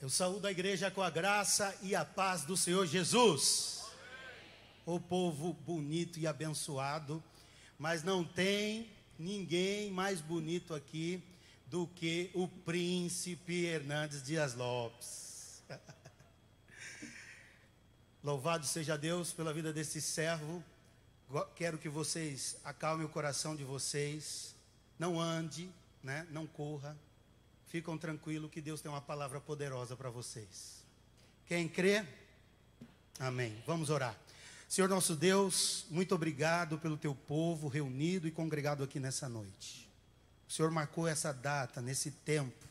Eu saúdo a igreja com a graça e a paz do Senhor Jesus. O povo bonito e abençoado, mas não tem ninguém mais bonito aqui do que o príncipe Hernandes Dias Lopes. Louvado seja Deus pela vida desse servo. Quero que vocês acalmem o coração de vocês. Não ande, né? não corra Ficam tranquilos que Deus tem uma palavra poderosa para vocês. Quem crê? Amém. Vamos orar. Senhor nosso Deus, muito obrigado pelo teu povo reunido e congregado aqui nessa noite. O Senhor marcou essa data, nesse tempo,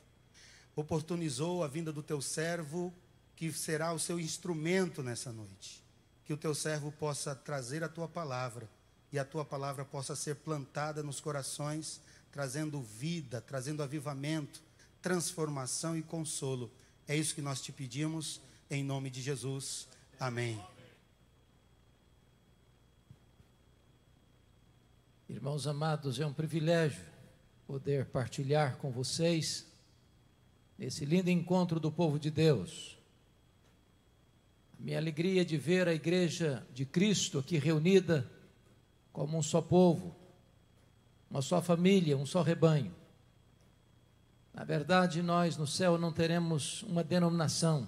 oportunizou a vinda do teu servo, que será o seu instrumento nessa noite. Que o teu servo possa trazer a tua palavra e a tua palavra possa ser plantada nos corações, trazendo vida, trazendo avivamento, transformação e consolo. É isso que nós te pedimos, em nome de Jesus. Amém. Irmãos amados, é um privilégio poder partilhar com vocês esse lindo encontro do povo de Deus. A minha alegria de ver a igreja de Cristo aqui reunida como um só povo, uma só família, um só rebanho. Na verdade, nós no céu não teremos uma denominação.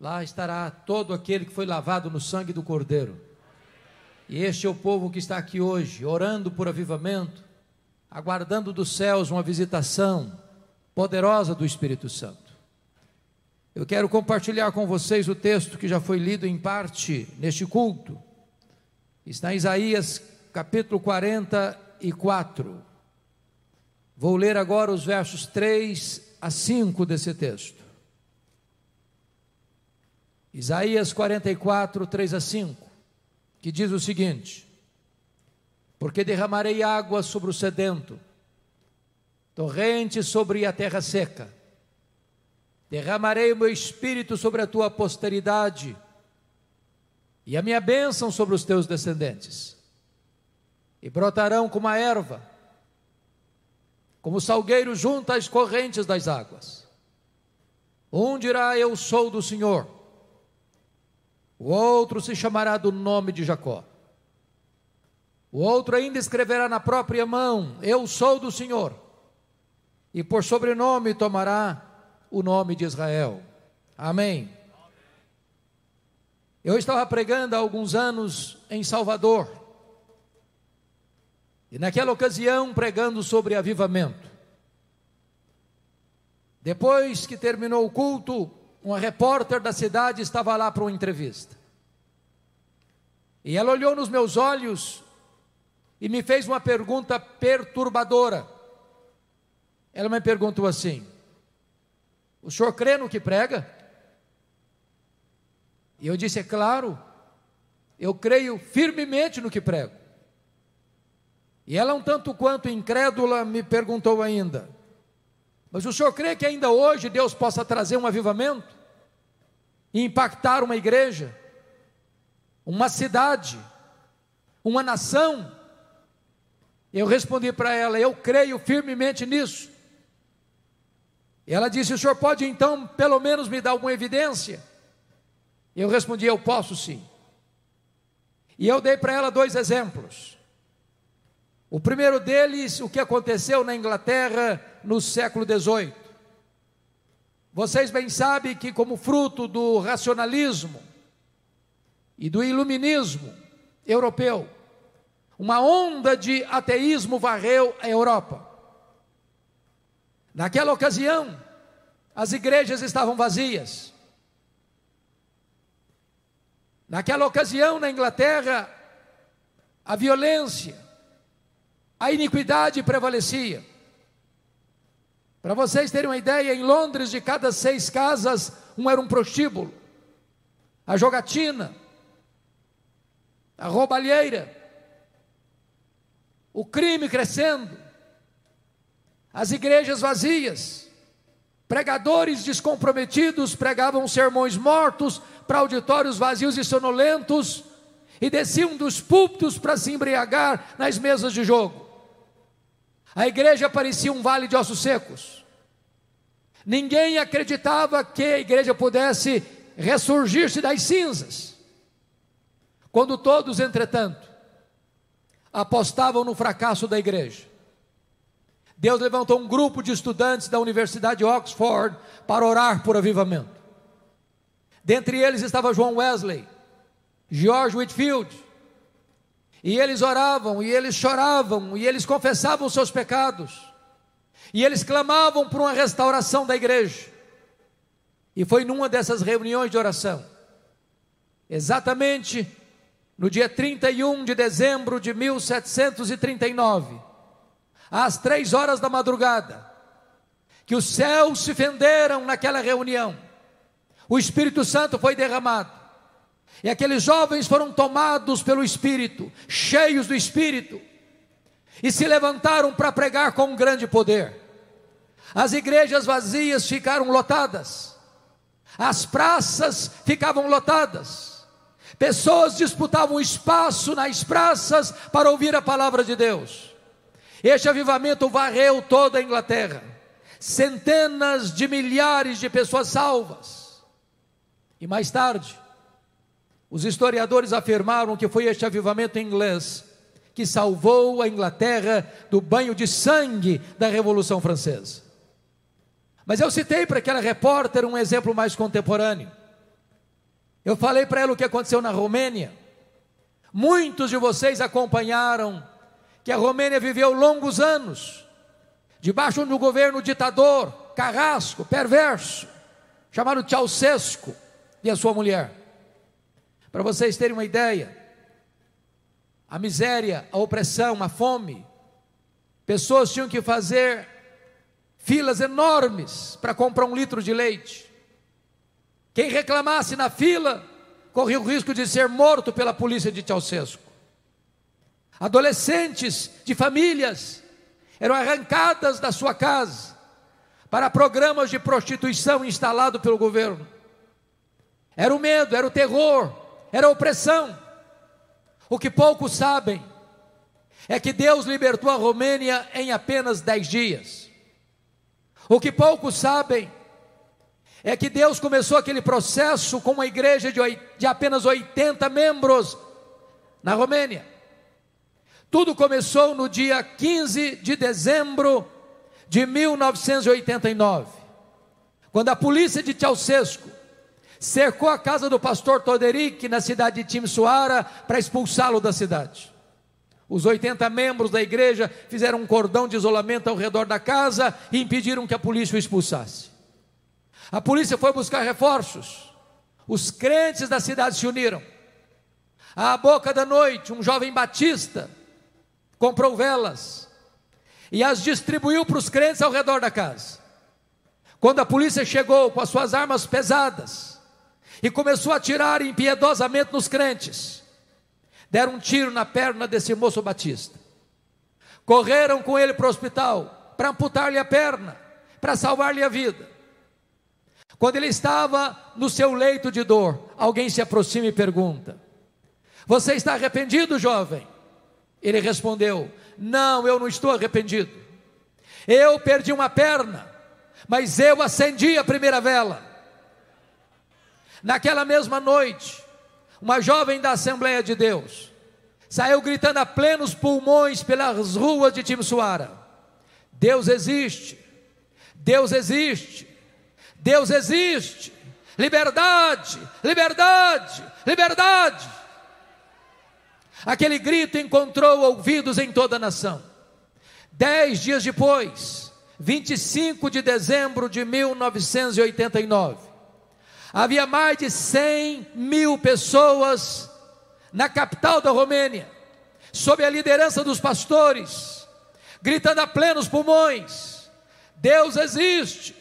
Lá estará todo aquele que foi lavado no sangue do Cordeiro. E este é o povo que está aqui hoje, orando por avivamento, aguardando dos céus uma visitação poderosa do Espírito Santo. Eu quero compartilhar com vocês o texto que já foi lido em parte neste culto. Está em Isaías capítulo 44. Vou ler agora os versos 3 a 5 desse texto. Isaías 44, 3 a 5, que diz o seguinte: Porque derramarei água sobre o sedento, torrente sobre a terra seca, derramarei o meu espírito sobre a tua posteridade, e a minha bênção sobre os teus descendentes, e brotarão como a erva, como salgueiro junto às correntes das águas. Um dirá: Eu sou do Senhor. O outro se chamará do nome de Jacó. O outro ainda escreverá na própria mão: Eu sou do Senhor. E por sobrenome tomará o nome de Israel. Amém. Eu estava pregando há alguns anos em Salvador. E naquela ocasião, pregando sobre avivamento. Depois que terminou o culto, uma repórter da cidade estava lá para uma entrevista. E ela olhou nos meus olhos e me fez uma pergunta perturbadora. Ela me perguntou assim: O senhor crê no que prega? E eu disse: É claro, eu creio firmemente no que prego. E ela, um tanto quanto incrédula, me perguntou ainda: Mas o senhor crê que ainda hoje Deus possa trazer um avivamento? E impactar uma igreja, uma cidade, uma nação? Eu respondi para ela: Eu creio firmemente nisso. E ela disse: O senhor pode então, pelo menos, me dar alguma evidência? Eu respondi: Eu posso sim. E eu dei para ela dois exemplos. O primeiro deles, o que aconteceu na Inglaterra no século XVIII. Vocês bem sabem que, como fruto do racionalismo e do iluminismo europeu, uma onda de ateísmo varreu a Europa. Naquela ocasião, as igrejas estavam vazias. Naquela ocasião, na Inglaterra, a violência, a iniquidade prevalecia. Para vocês terem uma ideia, em Londres, de cada seis casas, um era um prostíbulo. A jogatina, a roubalheira, o crime crescendo, as igrejas vazias, pregadores descomprometidos pregavam sermões mortos para auditórios vazios e sonolentos e desciam dos púlpitos para se embriagar nas mesas de jogo. A igreja parecia um vale de ossos secos. Ninguém acreditava que a igreja pudesse ressurgir-se das cinzas. Quando todos, entretanto, apostavam no fracasso da igreja, Deus levantou um grupo de estudantes da Universidade de Oxford para orar por avivamento. Dentre eles estava João Wesley, George Whitfield. E eles oravam, e eles choravam, e eles confessavam os seus pecados. E eles clamavam por uma restauração da igreja. E foi numa dessas reuniões de oração, exatamente no dia 31 de dezembro de 1739, às três horas da madrugada, que os céus se fenderam naquela reunião, o Espírito Santo foi derramado, e aqueles jovens foram tomados pelo Espírito, cheios do Espírito, e se levantaram para pregar com grande poder. As igrejas vazias ficaram lotadas, as praças ficavam lotadas, pessoas disputavam espaço nas praças para ouvir a palavra de Deus. Este avivamento varreu toda a Inglaterra, centenas de milhares de pessoas salvas. E mais tarde, os historiadores afirmaram que foi este avivamento inglês que salvou a Inglaterra do banho de sangue da Revolução Francesa. Mas eu citei para aquela repórter um exemplo mais contemporâneo. Eu falei para ela o que aconteceu na Romênia. Muitos de vocês acompanharam que a Romênia viveu longos anos debaixo de um governo ditador, carrasco, perverso, chamado Ceausescu e a sua mulher. Para vocês terem uma ideia, a miséria, a opressão, a fome, pessoas tinham que fazer filas enormes para comprar um litro de leite. Quem reclamasse na fila corria o risco de ser morto pela polícia de Ceausescu. Adolescentes de famílias eram arrancadas da sua casa para programas de prostituição instalados pelo governo. Era o medo, era o terror, era opressão. O que poucos sabem é que Deus libertou a Romênia em apenas dez dias. O que poucos sabem é que Deus começou aquele processo com uma igreja de, de apenas 80 membros na Romênia. Tudo começou no dia 15 de dezembro de 1989, quando a polícia de Ceausescu cercou a casa do pastor Toderic na cidade de Timisoara para expulsá-lo da cidade. Os 80 membros da igreja fizeram um cordão de isolamento ao redor da casa e impediram que a polícia o expulsasse. A polícia foi buscar reforços. Os crentes da cidade se uniram. À boca da noite, um jovem batista comprou velas e as distribuiu para os crentes ao redor da casa. Quando a polícia chegou com as suas armas pesadas e começou a atirar impiedosamente nos crentes, deram um tiro na perna desse moço batista. Correram com ele para o hospital para amputar-lhe a perna, para salvar-lhe a vida. Quando ele estava no seu leito de dor, alguém se aproxima e pergunta: Você está arrependido, jovem? Ele respondeu: Não, eu não estou arrependido. Eu perdi uma perna, mas eu acendi a primeira vela. Naquela mesma noite, uma jovem da Assembleia de Deus, saiu gritando a plenos pulmões pelas ruas de Timisoara: Deus existe, Deus existe, Deus existe, liberdade, liberdade, liberdade. Aquele grito encontrou ouvidos em toda a nação. Dez dias depois, 25 de dezembro de 1989, havia mais de 100 mil pessoas na capital da Romênia, sob a liderança dos pastores, gritando a plenos pulmões: Deus existe,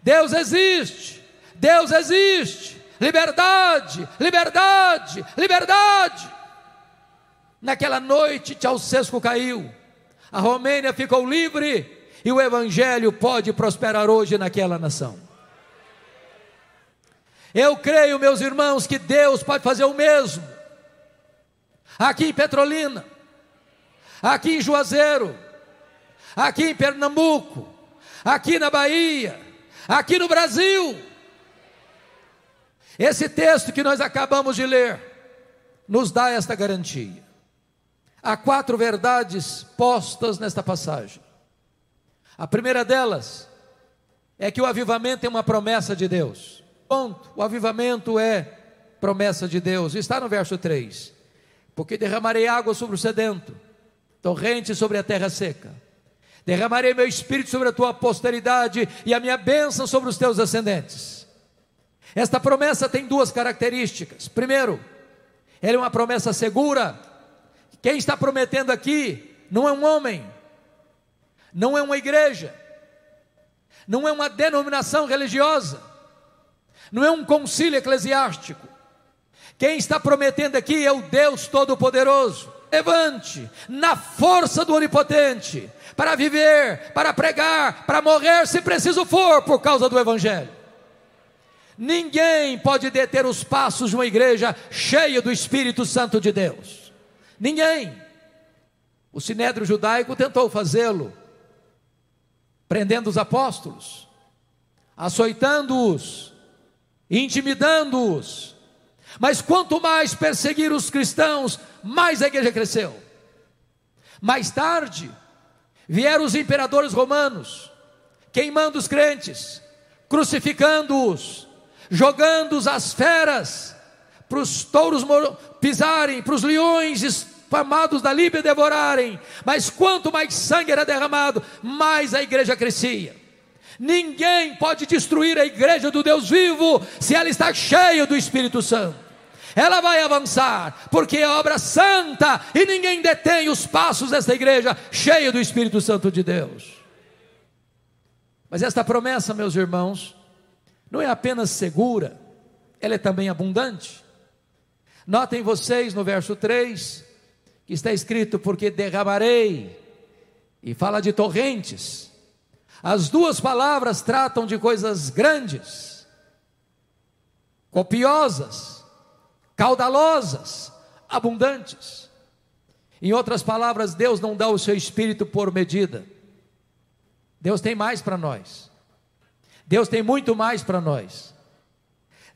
Deus existe, Deus existe, liberdade, liberdade, liberdade. Naquela noite, Ceausescu caiu, a Romênia ficou livre e o Evangelho pode prosperar hoje naquela nação. Eu creio, meus irmãos, que Deus pode fazer o mesmo. Aqui em Petrolina, aqui em Juazeiro, aqui em Pernambuco, aqui na Bahia, aqui no Brasil. Esse texto que nós acabamos de ler nos dá esta garantia. Há quatro verdades postas nesta passagem. A primeira delas é que o avivamento é uma promessa de Deus. Ponto. O avivamento é promessa de Deus. Está no verso 3. Porque derramarei água sobre o sedento, torrente sobre a terra seca. Derramarei meu espírito sobre a tua posteridade e a minha bênção sobre os teus ascendentes. Esta promessa tem duas características. Primeiro, ela é uma promessa segura. Quem está prometendo aqui não é um homem, não é uma igreja, não é uma denominação religiosa, não é um concílio eclesiástico. Quem está prometendo aqui é o Deus Todo-Poderoso. Levante na força do Onipotente para viver, para pregar, para morrer, se preciso for, por causa do Evangelho. Ninguém pode deter os passos de uma igreja cheia do Espírito Santo de Deus. Ninguém. O sinédrio judaico tentou fazê-lo, prendendo os apóstolos, açoitando-os, intimidando-os. Mas quanto mais perseguir os cristãos, mais a igreja cresceu. Mais tarde, vieram os imperadores romanos, queimando os crentes, crucificando-os, jogando-os às feras, para os touros pisarem, para os leões famados da Líbia devorarem, mas quanto mais sangue era derramado, mais a igreja crescia. Ninguém pode destruir a igreja do Deus vivo se ela está cheia do Espírito Santo. Ela vai avançar, porque é obra santa e ninguém detém os passos desta igreja cheia do Espírito Santo de Deus. Mas esta promessa, meus irmãos, não é apenas segura, ela é também abundante. Notem vocês no verso 3, que está escrito: Porque derramarei, e fala de torrentes. As duas palavras tratam de coisas grandes, copiosas, caudalosas, abundantes. Em outras palavras, Deus não dá o seu espírito por medida. Deus tem mais para nós. Deus tem muito mais para nós.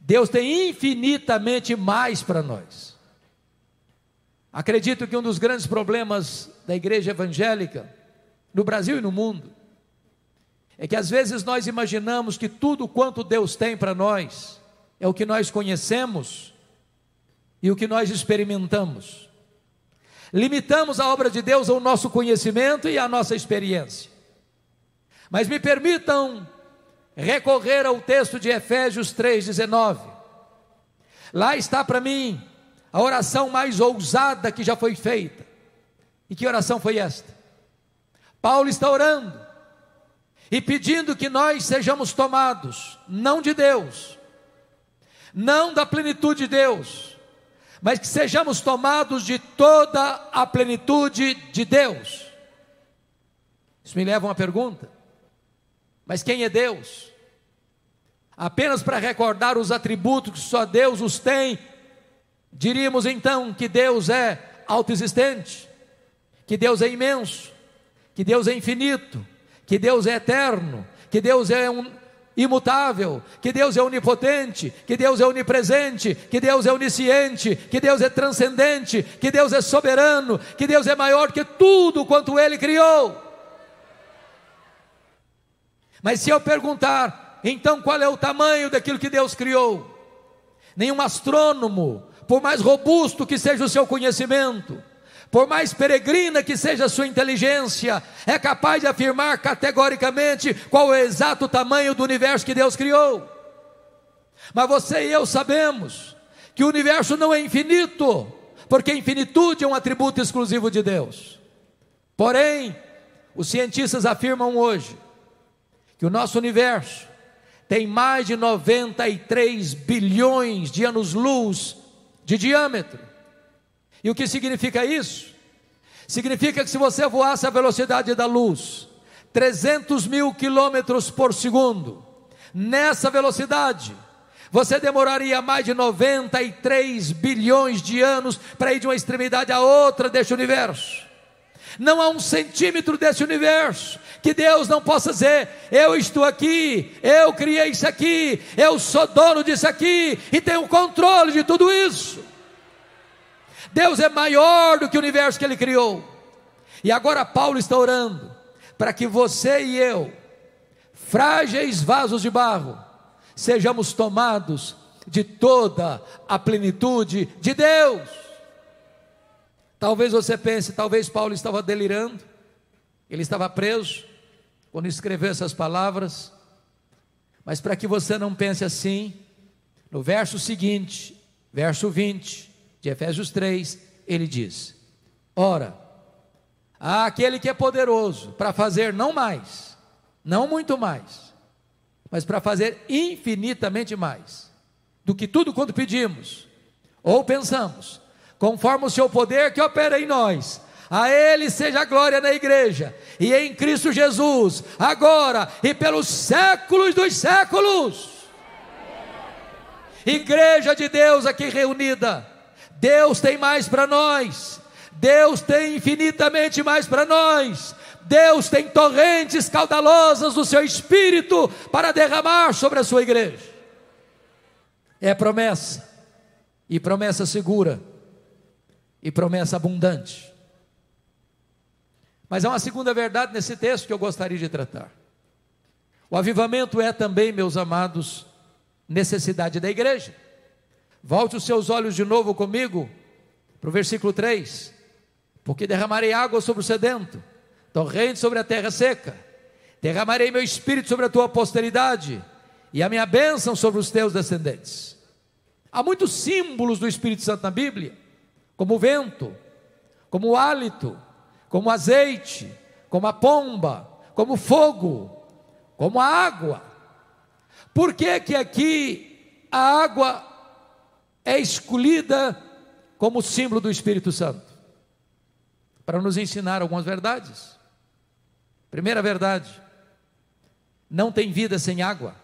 Deus tem infinitamente mais para nós. Acredito que um dos grandes problemas da igreja evangélica, no Brasil e no mundo, é que às vezes nós imaginamos que tudo quanto Deus tem para nós é o que nós conhecemos e o que nós experimentamos. Limitamos a obra de Deus ao nosso conhecimento e à nossa experiência. Mas me permitam recorrer ao texto de Efésios 3,19. Lá está para mim a oração mais ousada que já foi feita. E que oração foi esta? Paulo está orando e pedindo que nós sejamos tomados, não de Deus, não da plenitude de Deus, mas que sejamos tomados de toda a plenitude de Deus. Isso me leva a uma pergunta: mas quem é Deus? Apenas para recordar os atributos que só Deus os tem Diríamos então que Deus é autoexistente, que Deus é imenso, que Deus é infinito, que Deus é eterno, que Deus é um, imutável, que Deus é onipotente, que Deus é onipresente, que Deus é onisciente, que Deus é transcendente, que Deus é soberano, que Deus é maior que tudo quanto Ele criou. Mas se eu perguntar, então qual é o tamanho daquilo que Deus criou? Nenhum astrônomo, por mais robusto que seja o seu conhecimento, por mais peregrina que seja a sua inteligência, é capaz de afirmar categoricamente qual é o exato tamanho do universo que Deus criou. Mas você e eu sabemos que o universo não é infinito, porque infinitude é um atributo exclusivo de Deus. Porém, os cientistas afirmam hoje que o nosso universo tem mais de 93 bilhões de anos-luz de diâmetro. E o que significa isso? Significa que se você voasse a velocidade da luz, 300 mil quilômetros por segundo, nessa velocidade, você demoraria mais de 93 bilhões de anos para ir de uma extremidade à outra deste universo. Não há um centímetro desse universo que Deus não possa dizer: Eu estou aqui, eu criei isso aqui, eu sou dono disso aqui e tenho controle de tudo isso. Deus é maior do que o universo que Ele criou. E agora Paulo está orando para que você e eu, frágeis vasos de barro, sejamos tomados de toda a plenitude de Deus. Talvez você pense, talvez Paulo estava delirando, ele estava preso quando escreveu essas palavras, mas para que você não pense assim, no verso seguinte, verso 20 de Efésios 3, ele diz: Ora, há aquele que é poderoso para fazer não mais, não muito mais, mas para fazer infinitamente mais do que tudo quanto pedimos ou pensamos conforme o seu poder que opera em nós. A Ele seja a glória na igreja e em Cristo Jesus, agora e pelos séculos dos séculos. Igreja de Deus aqui reunida, Deus tem mais para nós, Deus tem infinitamente mais para nós, Deus tem torrentes caudalosas do seu espírito para derramar sobre a sua igreja. É promessa, e promessa segura e promessa abundante. Mas há uma segunda verdade nesse texto que eu gostaria de tratar. O avivamento é também, meus amados, necessidade da igreja. Volte os seus olhos de novo comigo para o versículo 3: Porque derramarei água sobre o sedento, torrente sobre a terra seca, derramarei meu espírito sobre a tua posteridade e a minha bênção sobre os teus descendentes. Há muitos símbolos do Espírito Santo na Bíblia como o vento, como o hálito, como o azeite, como a pomba, como o fogo, como a água. Por que que aqui a água é escolhida como símbolo do Espírito Santo? Para nos ensinar algumas verdades. Primeira verdade: não tem vida sem água.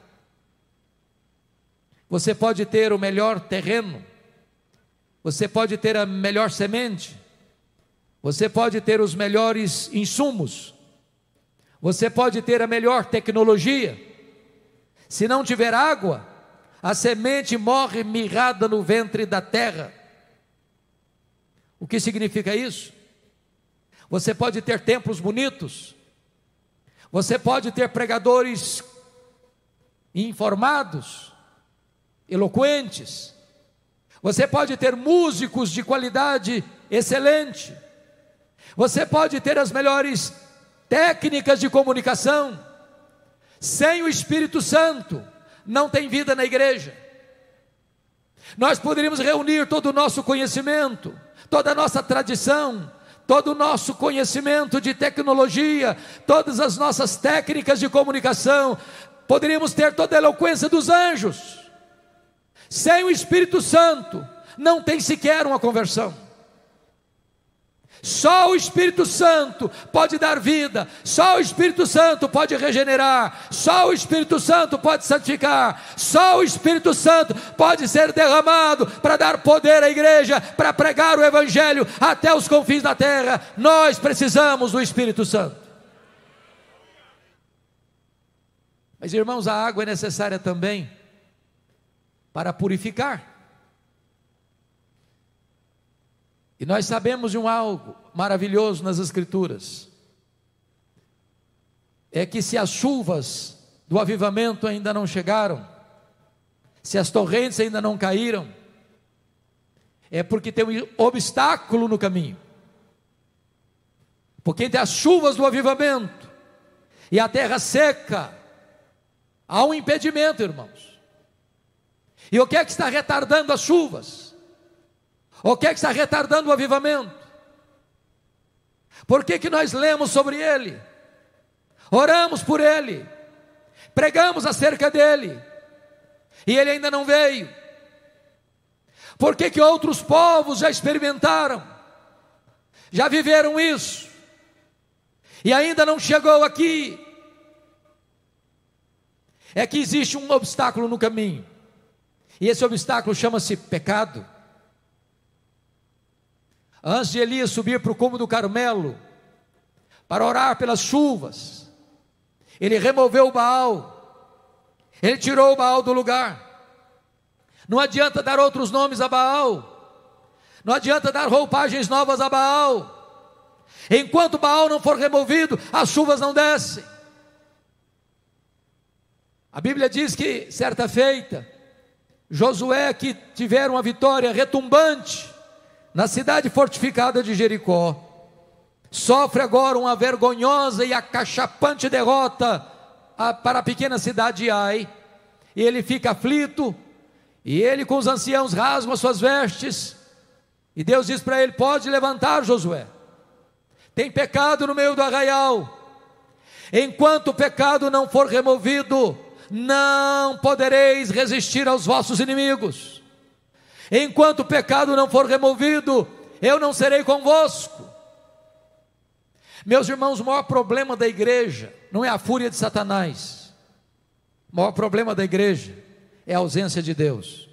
Você pode ter o melhor terreno, você pode ter a melhor semente, você pode ter os melhores insumos, você pode ter a melhor tecnologia. Se não tiver água, a semente morre mirrada no ventre da terra. O que significa isso? Você pode ter templos bonitos, você pode ter pregadores informados, eloquentes, você pode ter músicos de qualidade excelente. Você pode ter as melhores técnicas de comunicação. Sem o Espírito Santo, não tem vida na igreja. Nós poderíamos reunir todo o nosso conhecimento, toda a nossa tradição, todo o nosso conhecimento de tecnologia, todas as nossas técnicas de comunicação, poderíamos ter toda a eloquência dos anjos sem o Espírito Santo, não tem sequer uma conversão. Só o Espírito Santo pode dar vida, só o Espírito Santo pode regenerar, só o Espírito Santo pode santificar, só o Espírito Santo pode ser derramado para dar poder à igreja, para pregar o Evangelho até os confins da terra. Nós precisamos do Espírito Santo. Mas irmãos, a água é necessária também para purificar. E nós sabemos de um algo maravilhoso nas Escrituras: é que se as chuvas do avivamento ainda não chegaram, se as torrentes ainda não caíram, é porque tem um obstáculo no caminho. Porque entre as chuvas do avivamento e a terra seca, há um impedimento, irmãos. E o que é que está retardando as chuvas? O que é que está retardando o avivamento? Por que, que nós lemos sobre ele? Oramos por ele, pregamos acerca dele, e ele ainda não veio. Por que, que outros povos já experimentaram, já viveram isso, e ainda não chegou aqui? É que existe um obstáculo no caminho. E esse obstáculo chama-se pecado. Antes de Elias subir para o cume do Carmelo, para orar pelas chuvas. Ele removeu o Baal, ele tirou o Baal do lugar. Não adianta dar outros nomes a Baal, não adianta dar roupagens novas a Baal. Enquanto Baal não for removido, as chuvas não descem. A Bíblia diz que, certa feita, Josué, que tiveram uma vitória retumbante na cidade fortificada de Jericó, sofre agora uma vergonhosa e acachapante derrota para a pequena cidade de Ai, e ele fica aflito, e ele com os anciãos rasgam as suas vestes, e Deus diz para ele: Pode levantar, Josué, tem pecado no meio do arraial, enquanto o pecado não for removido, não podereis resistir aos vossos inimigos. Enquanto o pecado não for removido, eu não serei convosco. Meus irmãos, o maior problema da igreja não é a fúria de Satanás. O maior problema da igreja é a ausência de Deus.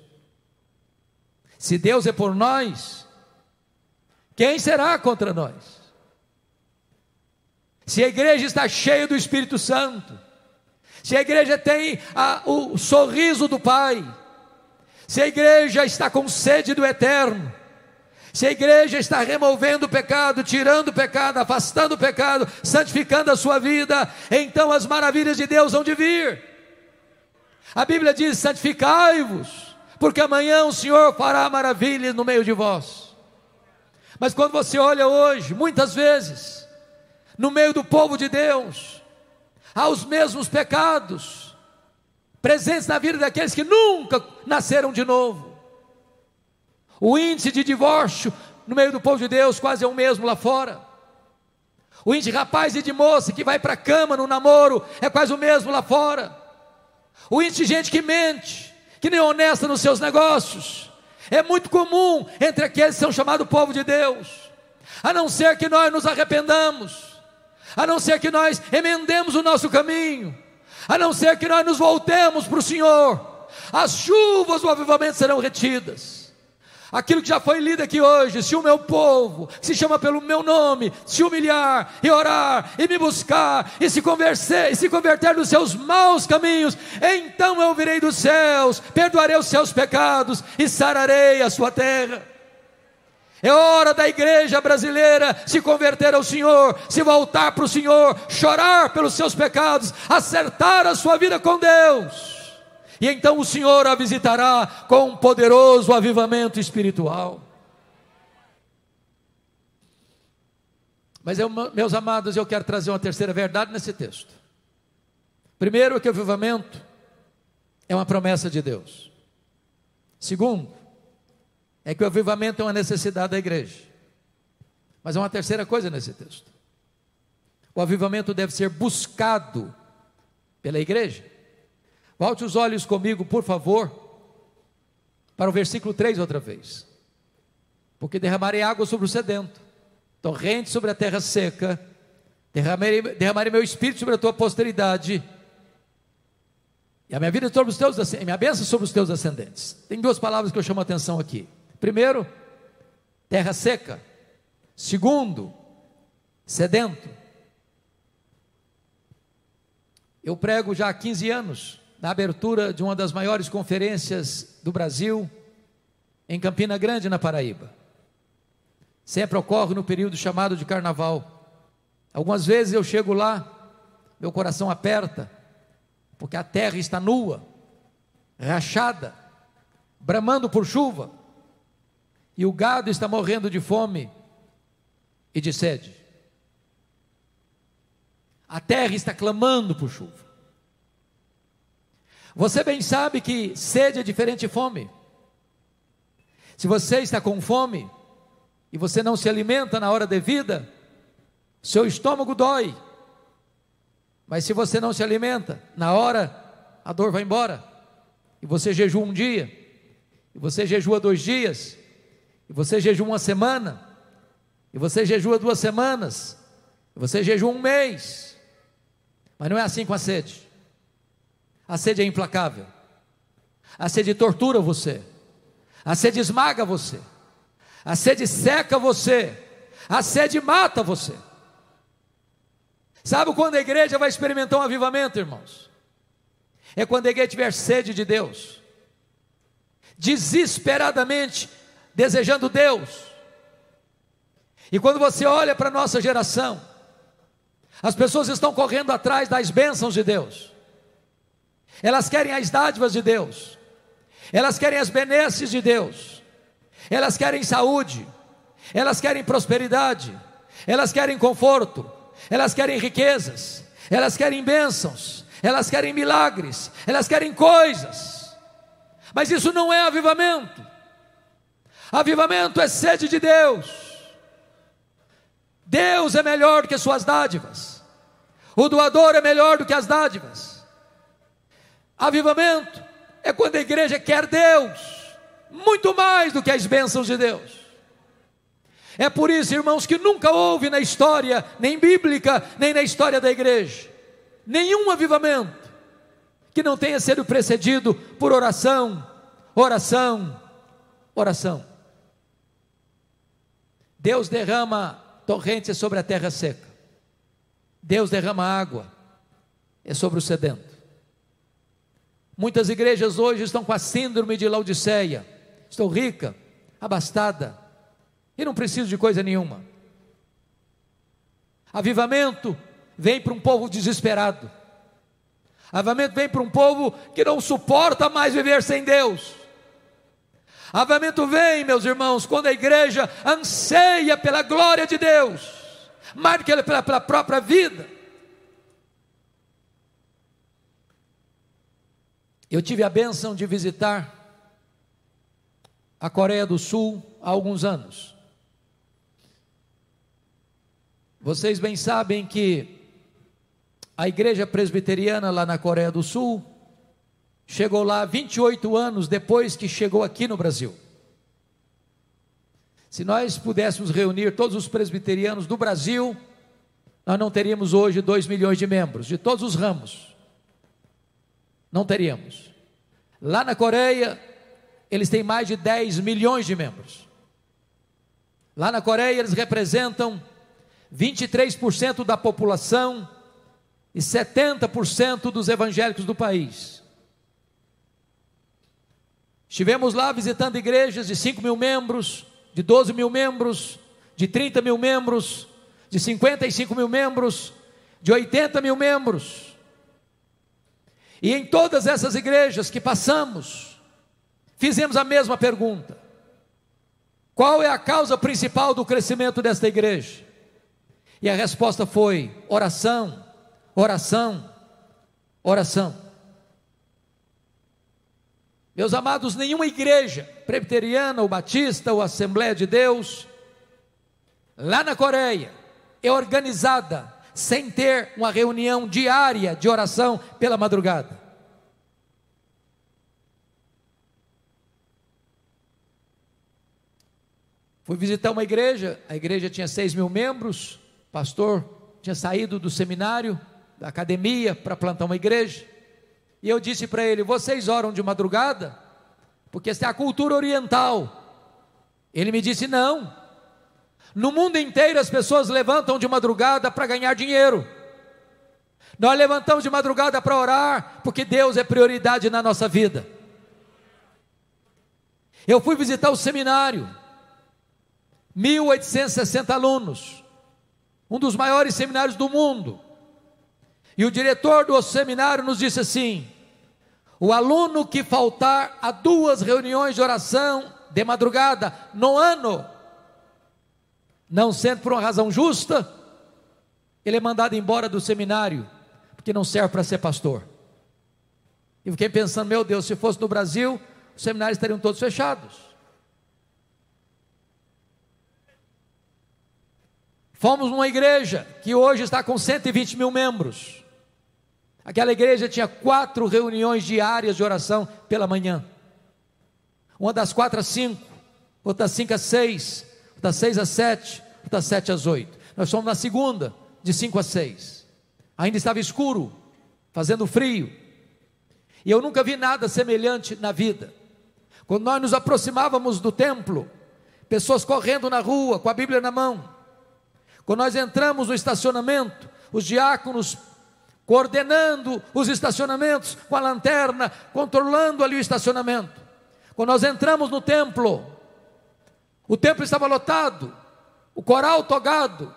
Se Deus é por nós, quem será contra nós? Se a igreja está cheia do Espírito Santo, se a igreja tem a, o sorriso do Pai, se a igreja está com sede do eterno, se a igreja está removendo o pecado, tirando o pecado, afastando o pecado, santificando a sua vida, então as maravilhas de Deus vão de vir. A Bíblia diz: santificai-vos, porque amanhã o Senhor fará maravilhas no meio de vós. Mas quando você olha hoje, muitas vezes, no meio do povo de Deus, aos mesmos pecados, presentes na vida daqueles que nunca nasceram de novo. O índice de divórcio no meio do povo de Deus quase é o mesmo lá fora. O índice de rapaz e de moça que vai para a cama no namoro é quase o mesmo lá fora. O índice de gente que mente, que nem é honesta nos seus negócios, é muito comum entre aqueles que são chamados povo de Deus, a não ser que nós nos arrependamos a não ser que nós emendemos o nosso caminho, a não ser que nós nos voltemos para o Senhor, as chuvas do avivamento serão retidas. Aquilo que já foi lido aqui hoje, se o meu povo, que se chama pelo meu nome, se humilhar e orar e me buscar e se converter, e se converter dos seus maus caminhos, então eu virei dos céus, perdoarei os seus pecados e sararei a sua terra. É hora da igreja brasileira se converter ao Senhor, se voltar para o Senhor, chorar pelos seus pecados, acertar a sua vida com Deus. E então o Senhor a visitará com um poderoso avivamento espiritual. Mas eu, meus amados, eu quero trazer uma terceira verdade nesse texto. Primeiro, que o avivamento é uma promessa de Deus. Segundo, é que o avivamento é uma necessidade da igreja. Mas há uma terceira coisa nesse texto. O avivamento deve ser buscado pela igreja. Volte os olhos comigo, por favor, para o versículo 3 outra vez. Porque derramarei água sobre o sedento, torrente sobre a terra seca, derramarei, derramarei meu espírito sobre a tua posteridade, e a minha vida sobre os teus, minha bênção sobre os teus ascendentes. Tem duas palavras que eu chamo a atenção aqui. Primeiro, terra seca. Segundo, sedento. Eu prego já há 15 anos na abertura de uma das maiores conferências do Brasil, em Campina Grande, na Paraíba. Sempre ocorre no período chamado de carnaval. Algumas vezes eu chego lá, meu coração aperta, porque a terra está nua, rachada, bramando por chuva e o gado está morrendo de fome e de sede. A terra está clamando por chuva. Você bem sabe que sede é diferente de fome. Se você está com fome e você não se alimenta na hora devida, seu estômago dói. Mas se você não se alimenta, na hora a dor vai embora. E você jejua um dia, e você jejua dois dias, e você jejua uma semana, e você jejua duas semanas, e você jejua um mês, mas não é assim com a sede. A sede é implacável, a sede tortura você, a sede esmaga você, a sede seca você, a sede mata você. Sabe quando a igreja vai experimentar um avivamento, irmãos? É quando a igreja tiver sede de Deus, desesperadamente desejando Deus. E quando você olha para a nossa geração, as pessoas estão correndo atrás das bênçãos de Deus, elas querem as dádivas de Deus, elas querem as benesses de Deus, elas querem saúde, elas querem prosperidade, elas querem conforto, elas querem riquezas, elas querem bênçãos, elas querem milagres, elas querem coisas, mas isso não é avivamento. Avivamento é sede de Deus. Deus é melhor do que suas dádivas. O doador é melhor do que as dádivas. Avivamento é quando a igreja quer Deus, muito mais do que as bênçãos de Deus. É por isso, irmãos, que nunca houve na história, nem bíblica, nem na história da igreja, nenhum avivamento que não tenha sido precedido por oração, oração, oração. Deus derrama torrentes sobre a terra seca. Deus derrama água, é sobre o sedento. Muitas igrejas hoje estão com a síndrome de Laodiceia. Estou rica, abastada, e não preciso de coisa nenhuma. Avivamento vem para um povo desesperado. Avivamento vem para um povo que não suporta mais viver sem Deus. Avamento vem, meus irmãos, quando a igreja anseia pela glória de Deus, mais do que pela, pela própria vida. Eu tive a bênção de visitar a Coreia do Sul há alguns anos. Vocês bem sabem que a igreja presbiteriana lá na Coreia do Sul chegou lá 28 anos depois que chegou aqui no Brasil. Se nós pudéssemos reunir todos os presbiterianos do Brasil, nós não teríamos hoje 2 milhões de membros, de todos os ramos. Não teríamos. Lá na Coreia, eles têm mais de 10 milhões de membros. Lá na Coreia, eles representam 23% da população e 70% dos evangélicos do país. Estivemos lá visitando igrejas de 5 mil membros, de 12 mil membros, de 30 mil membros, de 55 mil membros, de 80 mil membros. E em todas essas igrejas que passamos, fizemos a mesma pergunta: qual é a causa principal do crescimento desta igreja? E a resposta foi: oração, oração, oração. Meus amados, nenhuma igreja, presbiteriana ou batista ou Assembleia de Deus, lá na Coreia, é organizada sem ter uma reunião diária de oração pela madrugada. Fui visitar uma igreja, a igreja tinha seis mil membros, pastor tinha saído do seminário, da academia, para plantar uma igreja. E eu disse para ele: Vocês oram de madrugada? Porque essa é a cultura oriental. Ele me disse: Não. No mundo inteiro as pessoas levantam de madrugada para ganhar dinheiro. Nós levantamos de madrugada para orar, porque Deus é prioridade na nossa vida. Eu fui visitar o seminário, 1.860 alunos, um dos maiores seminários do mundo. E o diretor do seminário nos disse assim: o aluno que faltar a duas reuniões de oração de madrugada no ano, não sendo por uma razão justa, ele é mandado embora do seminário, porque não serve para ser pastor. E fiquei pensando, meu Deus, se fosse no Brasil, os seminários estariam todos fechados. Fomos numa igreja que hoje está com 120 mil membros. Aquela igreja tinha quatro reuniões diárias de oração pela manhã. Uma das quatro às cinco, outra das cinco às seis, outra das seis às sete, outra das sete às oito. Nós fomos na segunda, de cinco às seis. Ainda estava escuro, fazendo frio. E eu nunca vi nada semelhante na vida. Quando nós nos aproximávamos do templo, pessoas correndo na rua com a Bíblia na mão. Quando nós entramos no estacionamento, os diáconos coordenando os estacionamentos com a lanterna, controlando ali o estacionamento. Quando nós entramos no templo, o templo estava lotado, o coral togado,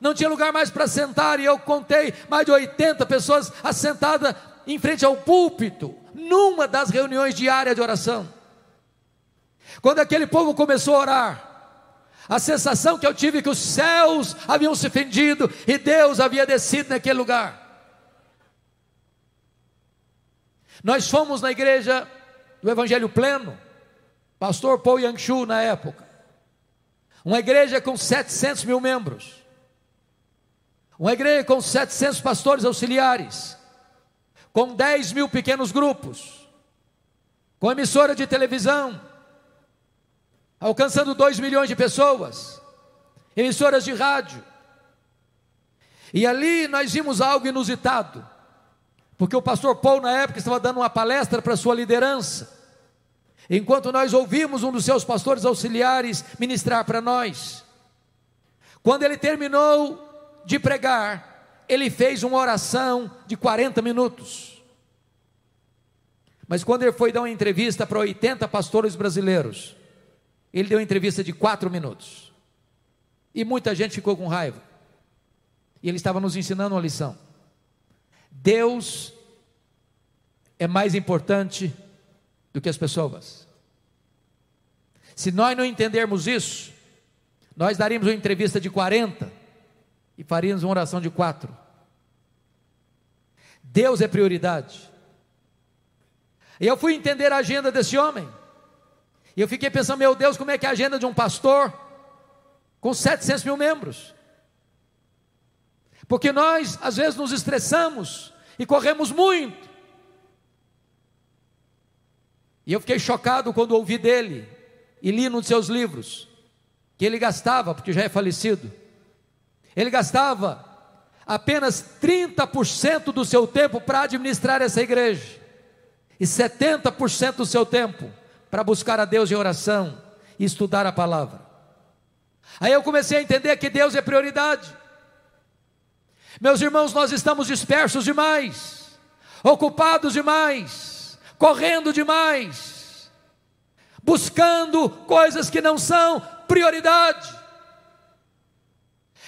não tinha lugar mais para sentar, e eu contei mais de 80 pessoas assentadas em frente ao púlpito, numa das reuniões diárias de oração. Quando aquele povo começou a orar, a sensação que eu tive é que os céus haviam se fendido e Deus havia descido naquele lugar. Nós fomos na igreja do Evangelho Pleno, pastor Paul Yangshu na época, uma igreja com 700 mil membros, uma igreja com 700 pastores auxiliares, com 10 mil pequenos grupos, com emissora de televisão, alcançando 2 milhões de pessoas, emissoras de rádio. E ali nós vimos algo inusitado, porque o pastor Paul, na época, estava dando uma palestra para sua liderança, enquanto nós ouvimos um dos seus pastores auxiliares ministrar para nós. Quando ele terminou de pregar, ele fez uma oração de 40 minutos. Mas quando ele foi dar uma entrevista para 80 pastores brasileiros, ele deu uma entrevista de quatro minutos. E muita gente ficou com raiva. E ele estava nos ensinando uma lição. Deus é mais importante do que as pessoas. Se nós não entendermos isso, nós daríamos uma entrevista de 40 e faríamos uma oração de quatro. Deus é prioridade. E eu fui entender a agenda desse homem. E eu fiquei pensando, meu Deus, como é que é a agenda de um pastor com 700 mil membros? Porque nós, às vezes, nos estressamos e corremos muito. E eu fiquei chocado quando ouvi dele e li nos seus livros que ele gastava, porque já é falecido, ele gastava apenas 30% do seu tempo para administrar essa igreja e 70% do seu tempo para buscar a Deus em oração e estudar a palavra. Aí eu comecei a entender que Deus é prioridade. Meus irmãos, nós estamos dispersos demais, ocupados demais, correndo demais, buscando coisas que não são prioridade.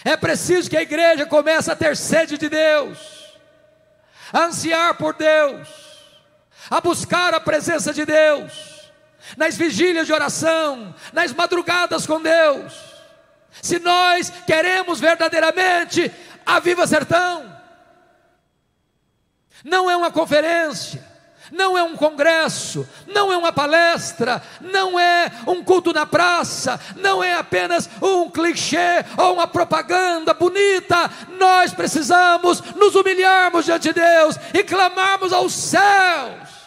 É preciso que a igreja comece a ter sede de Deus, a ansiar por Deus, a buscar a presença de Deus nas vigílias de oração, nas madrugadas com Deus. Se nós queremos verdadeiramente a Viva Sertão, não é uma conferência, não é um congresso, não é uma palestra, não é um culto na praça, não é apenas um clichê ou uma propaganda bonita. Nós precisamos nos humilharmos diante de Deus e clamarmos aos céus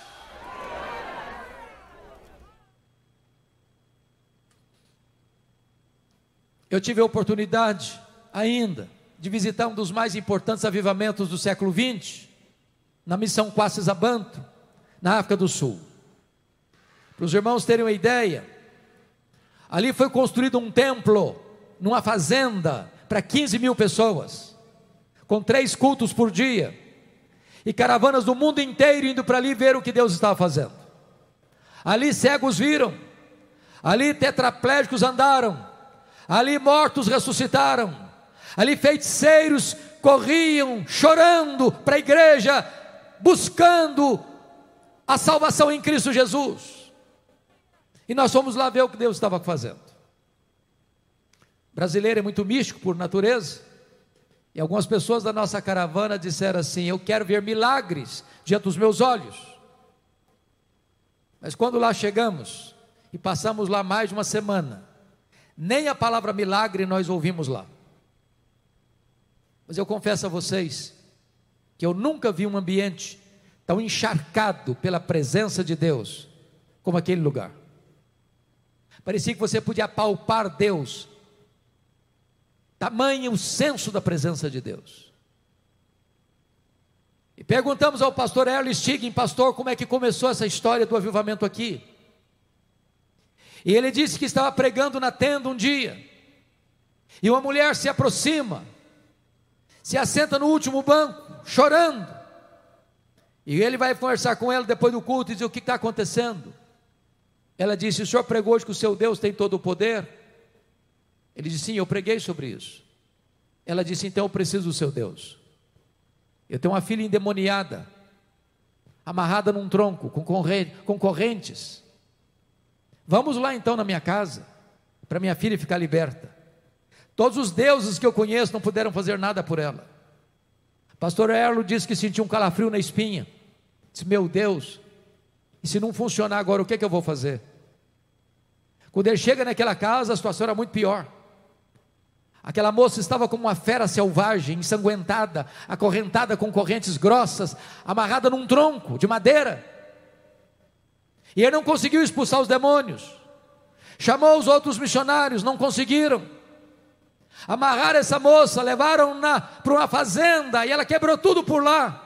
Eu tive a oportunidade ainda de visitar um dos mais importantes avivamentos do século XX, na missão Quassis Abanto, na África do Sul. Para os irmãos terem uma ideia, ali foi construído um templo, numa fazenda, para 15 mil pessoas, com três cultos por dia, e caravanas do mundo inteiro indo para ali ver o que Deus estava fazendo. Ali cegos viram, ali tetraplégicos andaram, Ali mortos ressuscitaram, ali feiticeiros corriam chorando para a igreja, buscando a salvação em Cristo Jesus. E nós fomos lá ver o que Deus estava fazendo. O brasileiro é muito místico por natureza. E algumas pessoas da nossa caravana disseram assim: Eu quero ver milagres diante dos meus olhos. Mas quando lá chegamos e passamos lá mais de uma semana, nem a palavra milagre nós ouvimos lá. Mas eu confesso a vocês que eu nunca vi um ambiente tão encharcado pela presença de Deus como aquele lugar. Parecia que você podia palpar Deus. Tamanho o senso da presença de Deus. E perguntamos ao pastor Erle Stiggin, pastor, como é que começou essa história do avivamento aqui? E ele disse que estava pregando na tenda um dia. E uma mulher se aproxima, se assenta no último banco, chorando. E ele vai conversar com ela depois do culto e diz: O que está acontecendo? Ela disse: O senhor pregou hoje que o seu Deus tem todo o poder? Ele disse: Sim, eu preguei sobre isso. Ela disse: Então eu preciso do seu Deus. Eu tenho uma filha endemoniada, amarrada num tronco, com correntes. Vamos lá então na minha casa, para minha filha ficar liberta. Todos os deuses que eu conheço não puderam fazer nada por ela. Pastor Erlo disse que sentiu um calafrio na espinha. Disse: Meu Deus, e se não funcionar agora, o que, é que eu vou fazer? Quando ele chega naquela casa, a situação era muito pior. Aquela moça estava como uma fera selvagem, ensanguentada, acorrentada com correntes grossas, amarrada num tronco de madeira. E ele não conseguiu expulsar os demônios. Chamou os outros missionários, não conseguiram. Amarraram essa moça, levaram-na para uma fazenda e ela quebrou tudo por lá.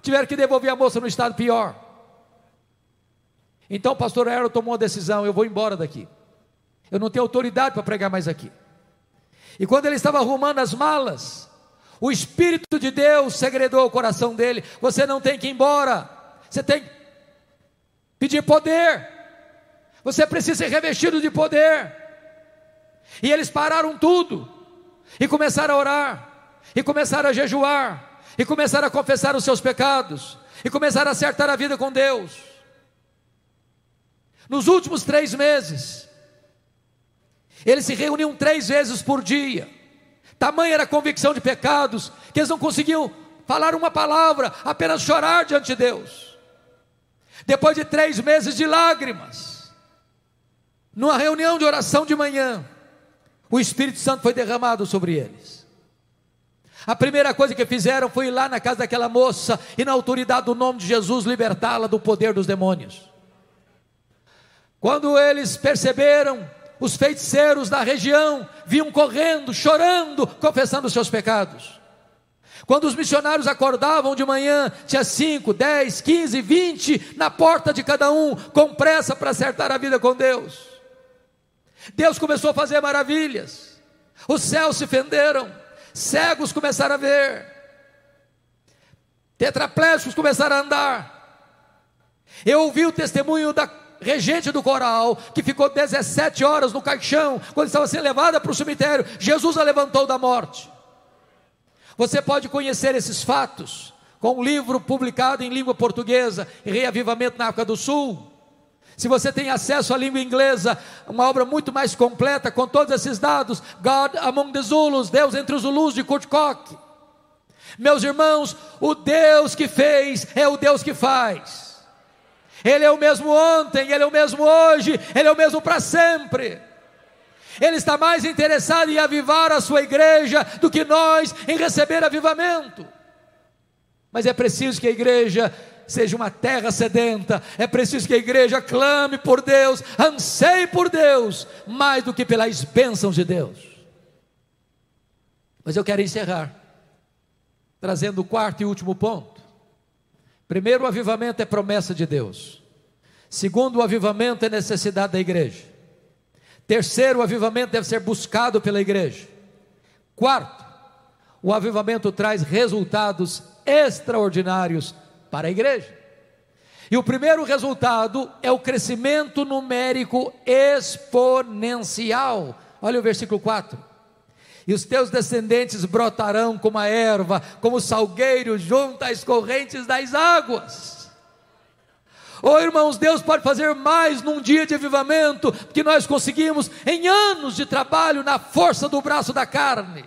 Tiveram que devolver a moça no estado pior. Então o pastor Aero tomou a decisão: eu vou embora daqui. Eu não tenho autoridade para pregar mais aqui. E quando ele estava arrumando as malas, o Espírito de Deus segredou o coração dele: você não tem que ir embora, você tem que pedir poder, você precisa ser revestido de poder. E eles pararam tudo, e começaram a orar, e começaram a jejuar, e começaram a confessar os seus pecados, e começaram a acertar a vida com Deus. Nos últimos três meses, eles se reuniam três vezes por dia. Tamanha era a convicção de pecados que eles não conseguiam falar uma palavra, apenas chorar diante de Deus. Depois de três meses de lágrimas, numa reunião de oração de manhã, o Espírito Santo foi derramado sobre eles. A primeira coisa que fizeram foi ir lá na casa daquela moça e, na autoridade do nome de Jesus, libertá-la do poder dos demônios. Quando eles perceberam, os feiticeiros da região vinham correndo, chorando, confessando seus pecados. Quando os missionários acordavam de manhã, tinha 5, 10, 15, 20 na porta de cada um, com pressa para acertar a vida com Deus. Deus começou a fazer maravilhas, os céus se fenderam, cegos começaram a ver, tetraplégicos começaram a andar. Eu ouvi o testemunho da regente do coral, que ficou 17 horas no caixão, quando estava sendo levada para o cemitério, Jesus a levantou da morte. Você pode conhecer esses fatos com um livro publicado em língua portuguesa, Reavivamento na África do Sul. Se você tem acesso à língua inglesa, uma obra muito mais completa com todos esses dados, God Among the Zulus, Deus entre os Zulus de Kurt Koch. Meus irmãos, o Deus que fez é o Deus que faz. Ele é o mesmo ontem, ele é o mesmo hoje, ele é o mesmo para sempre. Ele está mais interessado em avivar a sua igreja do que nós em receber avivamento. Mas é preciso que a igreja seja uma terra sedenta, é preciso que a igreja clame por Deus, anseie por Deus, mais do que pelas bênçãos de Deus. Mas eu quero encerrar, trazendo o quarto e último ponto. Primeiro, o avivamento é promessa de Deus. Segundo, o avivamento é necessidade da igreja. Terceiro, o avivamento deve ser buscado pela igreja. Quarto, o avivamento traz resultados extraordinários para a igreja. E o primeiro resultado é o crescimento numérico exponencial. Olha o versículo 4. E os teus descendentes brotarão como a erva, como salgueiro junto às correntes das águas. Oh irmãos, Deus pode fazer mais num dia de avivamento que nós conseguimos em anos de trabalho na força do braço da carne.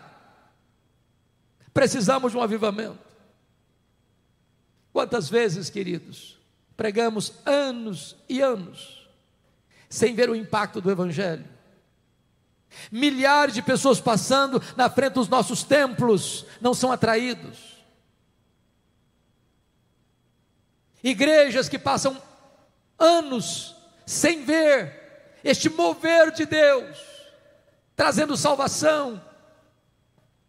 Precisamos de um avivamento. Quantas vezes, queridos, pregamos anos e anos, sem ver o impacto do Evangelho? Milhares de pessoas passando na frente dos nossos templos não são atraídos. Igrejas que passam anos sem ver este mover de Deus, trazendo salvação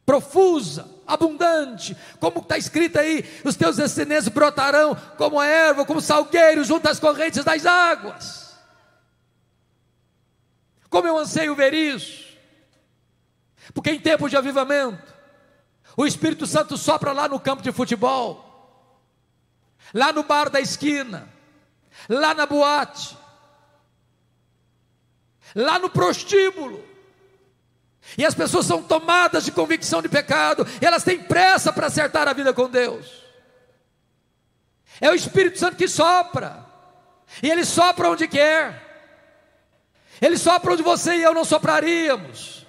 profusa, abundante, como está escrito aí: os teus descendentes brotarão como a erva, como salgueiro, junto às correntes das águas. Como eu anseio ver isso, porque em tempos de avivamento, O Espírito Santo sopra lá no campo de futebol, lá no bar da esquina, lá na boate, lá no prostíbulo. E as pessoas são tomadas de convicção de pecado, elas têm pressa para acertar a vida com Deus. É o Espírito Santo que sopra, e ele sopra onde quer. Ele sopra onde você e eu não sopraríamos.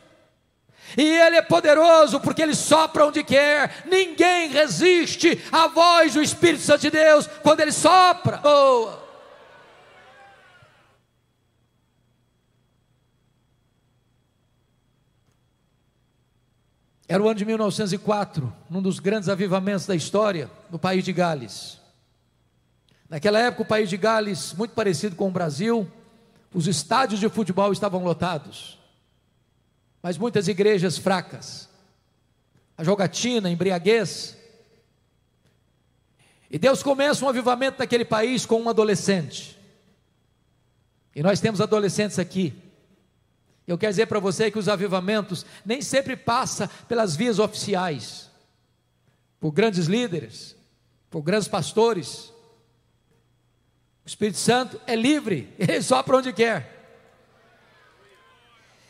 E Ele é poderoso porque Ele sopra onde quer. Ninguém resiste à voz do Espírito Santo de Deus quando Ele sopra. Boa. Era o ano de 1904, num dos grandes avivamentos da história, no país de Gales. Naquela época, o país de Gales, muito parecido com o Brasil, os estádios de futebol estavam lotados, mas muitas igrejas fracas. A jogatina, a embriaguez. E Deus começa um avivamento naquele país com um adolescente. E nós temos adolescentes aqui. Eu quero dizer para você que os avivamentos nem sempre passam pelas vias oficiais, por grandes líderes, por grandes pastores, o Espírito Santo é livre, ele sopra onde quer.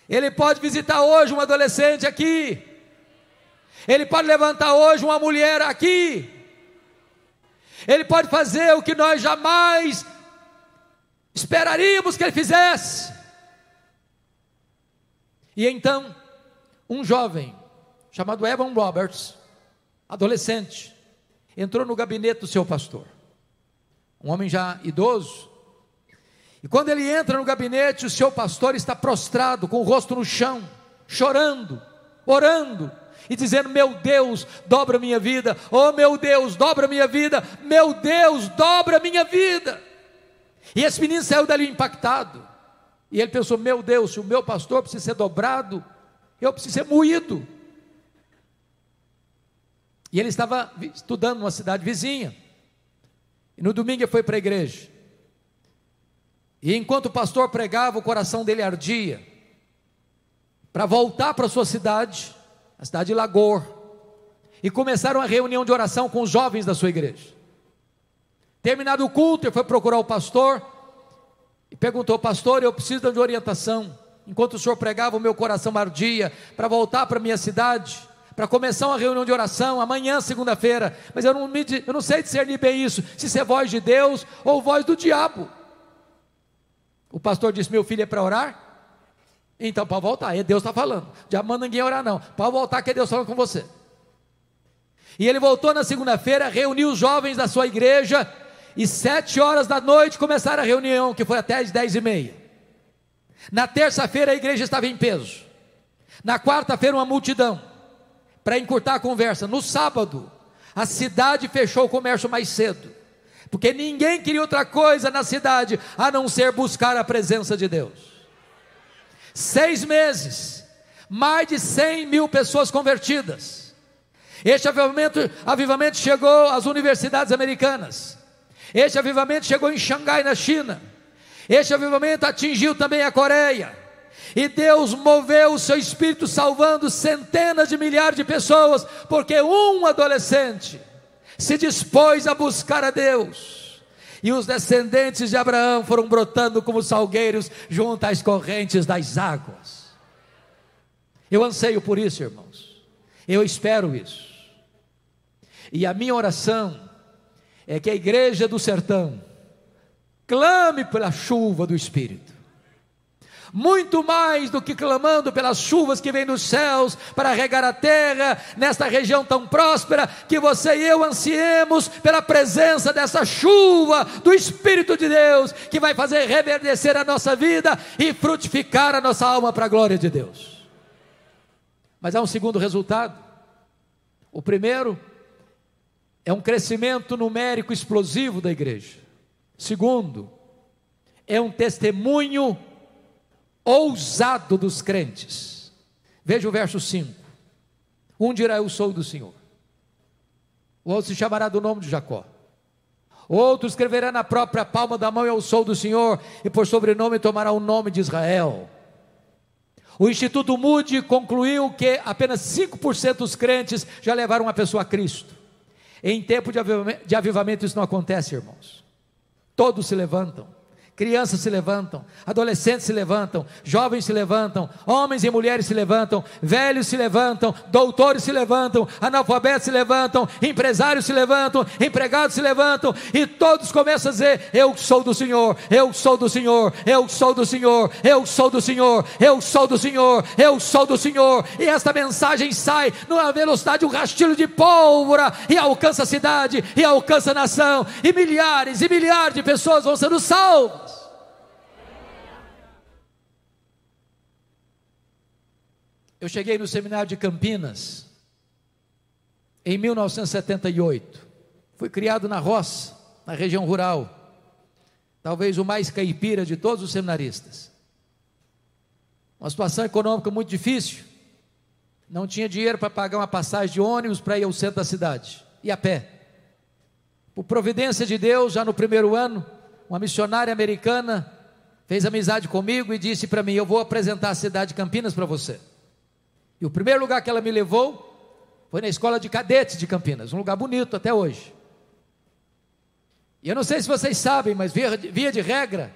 Ele pode visitar hoje um adolescente aqui. Ele pode levantar hoje uma mulher aqui. Ele pode fazer o que nós jamais esperaríamos que ele fizesse. E então, um jovem chamado Evan Roberts, adolescente, entrou no gabinete do seu pastor um homem já idoso. E quando ele entra no gabinete, o seu pastor está prostrado, com o rosto no chão, chorando, orando e dizendo: Meu Deus, dobra minha vida, oh meu Deus, dobra minha vida, meu Deus, dobra minha vida. E esse menino saiu dali impactado. E ele pensou: Meu Deus, se o meu pastor precisa ser dobrado, eu preciso ser moído. E ele estava estudando numa cidade vizinha. E no domingo ele foi para a igreja. E enquanto o pastor pregava, o coração dele ardia. Para voltar para sua cidade, a cidade de Lagor. E começaram a reunião de oração com os jovens da sua igreja. Terminado o culto, ele foi procurar o pastor e perguntou: Pastor, eu preciso de orientação. Enquanto o senhor pregava, o meu coração ardia para voltar para minha cidade para começar uma reunião de oração amanhã, segunda-feira, mas eu não, me, eu não sei discernir bem isso, se isso é voz de Deus ou voz do diabo. O pastor disse: Meu filho é para orar? Então, para voltar, é Deus está falando. Já manda ninguém orar, não. Para voltar, que é Deus falando com você. E ele voltou na segunda-feira, reuniu os jovens da sua igreja, e sete horas da noite começaram a reunião, que foi até as dez e meia. Na terça-feira a igreja estava em peso. Na quarta-feira, uma multidão para encurtar a conversa, no sábado, a cidade fechou o comércio mais cedo, porque ninguém queria outra coisa na cidade a não ser buscar a presença de Deus. Seis meses, mais de 100 mil pessoas convertidas. Este avivamento, avivamento chegou às universidades americanas. Este avivamento chegou em Xangai, na China. Este avivamento atingiu também a Coreia. E Deus moveu o seu espírito salvando centenas de milhares de pessoas, porque um adolescente se dispôs a buscar a Deus. E os descendentes de Abraão foram brotando como salgueiros junto às correntes das águas. Eu anseio por isso, irmãos. Eu espero isso. E a minha oração é que a igreja do sertão clame pela chuva do Espírito muito mais do que clamando pelas chuvas que vêm dos céus para regar a terra, nesta região tão próspera, que você e eu ansiemos pela presença dessa chuva do Espírito de Deus, que vai fazer reverdecer a nossa vida e frutificar a nossa alma para a glória de Deus. Mas há um segundo resultado. O primeiro é um crescimento numérico explosivo da igreja. Segundo, é um testemunho ousado dos crentes. Veja o verso 5. Um dirá: Eu sou do Senhor. O outro se chamará do nome de Jacó. Outro escreverá na própria palma da mão: Eu sou do Senhor, e por sobrenome tomará o nome de Israel. O Instituto Moody concluiu que apenas 5% dos crentes já levaram uma pessoa a Cristo. Em tempo de avivamento, isso não acontece, irmãos. Todos se levantam. Crianças se levantam, adolescentes se levantam, jovens se levantam, homens e mulheres se levantam, velhos se levantam, doutores se levantam, analfabetos se levantam, empresários se levantam, empregados se levantam, e todos começam a dizer: Eu sou do Senhor, eu sou do Senhor, eu sou do Senhor, eu sou do Senhor, eu sou do Senhor, eu sou do Senhor, e esta mensagem sai numa velocidade, um rastilho de pólvora, e alcança a cidade, e alcança a nação, e milhares e milhares de pessoas vão sendo salvas. Eu cheguei no seminário de Campinas em 1978. Fui criado na roça, na região rural. Talvez o mais caipira de todos os seminaristas. Uma situação econômica muito difícil. Não tinha dinheiro para pagar uma passagem de ônibus para ir ao centro da cidade. E a pé. Por providência de Deus, já no primeiro ano, uma missionária americana fez amizade comigo e disse para mim: Eu vou apresentar a cidade de Campinas para você. E o primeiro lugar que ela me levou foi na escola de cadetes de Campinas, um lugar bonito até hoje. E eu não sei se vocês sabem, mas via, via de regra,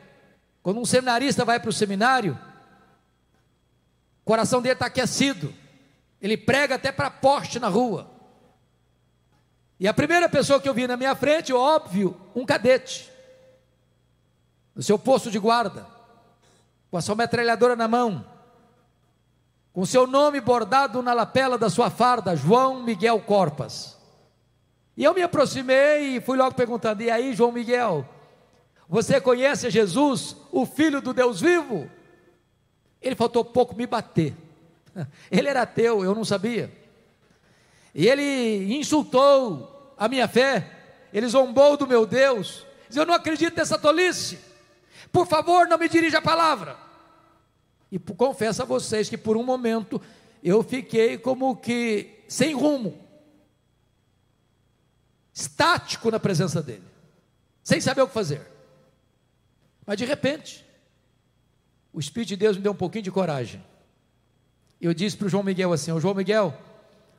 quando um seminarista vai para o seminário, o coração dele está aquecido, ele prega até para poste na rua. E a primeira pessoa que eu vi na minha frente, óbvio, um cadete, no seu posto de guarda, com a sua metralhadora na mão, com seu nome bordado na lapela da sua farda, João Miguel Corpas. E eu me aproximei e fui logo perguntando: e aí, João Miguel, você conhece Jesus, o Filho do Deus vivo? Ele faltou pouco me bater. Ele era ateu, eu não sabia. E ele insultou a minha fé, ele zombou do meu Deus. Diz: Eu não acredito nessa tolice. Por favor, não me dirija a palavra. E confesso a vocês que por um momento eu fiquei como que sem rumo, estático na presença dele, sem saber o que fazer. Mas de repente, o Espírito de Deus me deu um pouquinho de coragem. Eu disse para o João Miguel assim: João Miguel,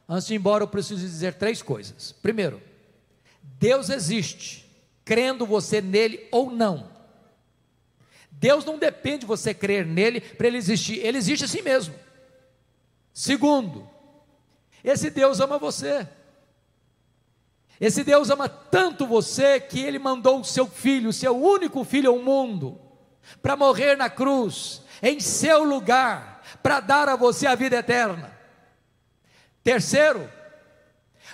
antes de ir embora, eu preciso dizer três coisas. Primeiro, Deus existe, crendo você nele ou não. Deus não depende de você crer nele para ele existir, ele existe assim mesmo. Segundo, esse Deus ama você. Esse Deus ama tanto você que ele mandou o seu filho, o seu único filho ao mundo, para morrer na cruz, em seu lugar, para dar a você a vida eterna. Terceiro,